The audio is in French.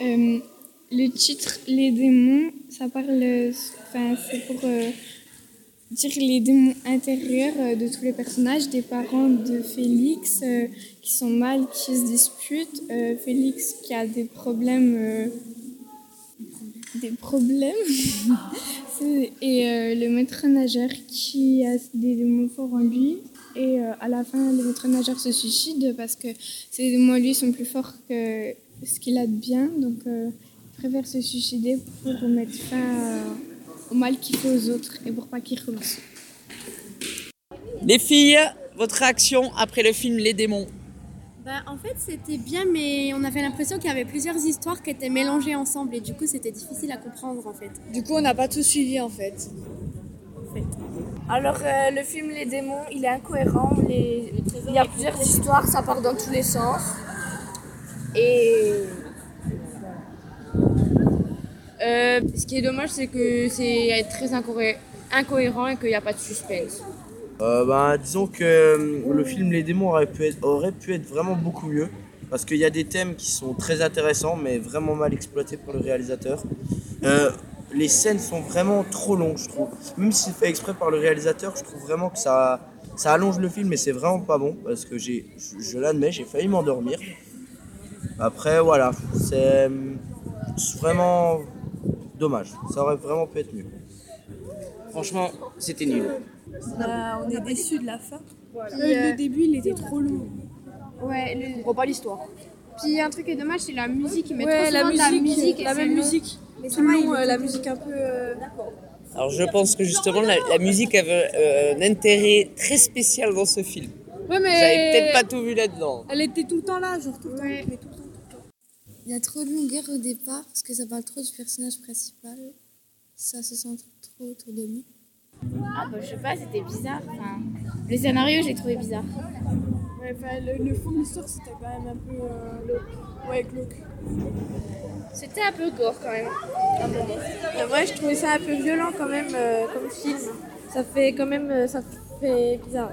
Euh, le titre Les démons, ça parle. Enfin, c'est pour euh, dire les démons intérieurs euh, de tous les personnages, des parents de Félix qui sont mal, qui se disputent. Félix qui a des problèmes. des problèmes. Et le maître nageur qui a des démons forts en lui. Et à la fin, le maître nageur se suicide parce que ces démons lui sont plus forts que ce qu'il a de bien. Donc, euh, il préfère se suicider pour mettre fin au mal qu'il fait aux autres et pour pas qu'il recommence. Les filles, votre réaction après le film Les démons Bah, en fait, c'était bien, mais on avait l'impression qu'il y avait plusieurs histoires qui étaient mélangées ensemble et du coup, c'était difficile à comprendre en fait. Du coup, on n'a pas tout suivi en fait. Alors, euh, le film Les démons, il est incohérent. Les- Il y a plusieurs histoires, ça part dans tous les sens. Et. Euh, ce qui est dommage, c'est que c'est très incohé- incohérent et qu'il n'y a pas de suspense. Euh, ben, disons que euh, le film Les démons aurait pu être, vraiment beaucoup mieux. Parce qu'il y a des thèmes qui sont très intéressants, mais vraiment mal exploités par le réalisateur. Les scènes sont vraiment trop longues, je trouve. Même si c'est fait exprès par le réalisateur, je trouve vraiment que ça, ça allonge le film, et c'est vraiment pas bon. Parce que je l'admets, j'ai failli m'endormir. Après, voilà, c'est c'est vraiment dommage. Ça aurait vraiment pu être mieux. Franchement, c'était nul. on est déçus de la fin. le début, il était trop long. Ouais, le... On comprend pas l'histoire. puis un truc qui est dommage, c'est la musique. Ils mettent Ouais, trop la musique, la musique, la même musique. Mais Tout le long, euh, la musique un peu. euh, Alors je pense que justement la, la musique avait euh, un intérêt très spécial dans ce film. Ouais, mais. J'avais peut-être pas tout vu là-dedans. Elle était tout le temps là, genre tout le temps. Ouais. mais tout le temps, tout le temps. Il y a trop de longueur au départ parce que ça parle trop du personnage principal. Ça se centre trop autour de lui. Ah bah je sais pas, c'était bizarre. Enfin, le scénario, j'ai trouvé bizarre. Ouais, enfin, le, le fond de l'histoire, c'était quand même un peu. Euh, glauque. Ouais, glauque. C'était un peu gore quand même. Euh, ouais, je trouvais ça un peu violent quand même euh, comme film. Ça fait quand même. euh, ça fait bizarre.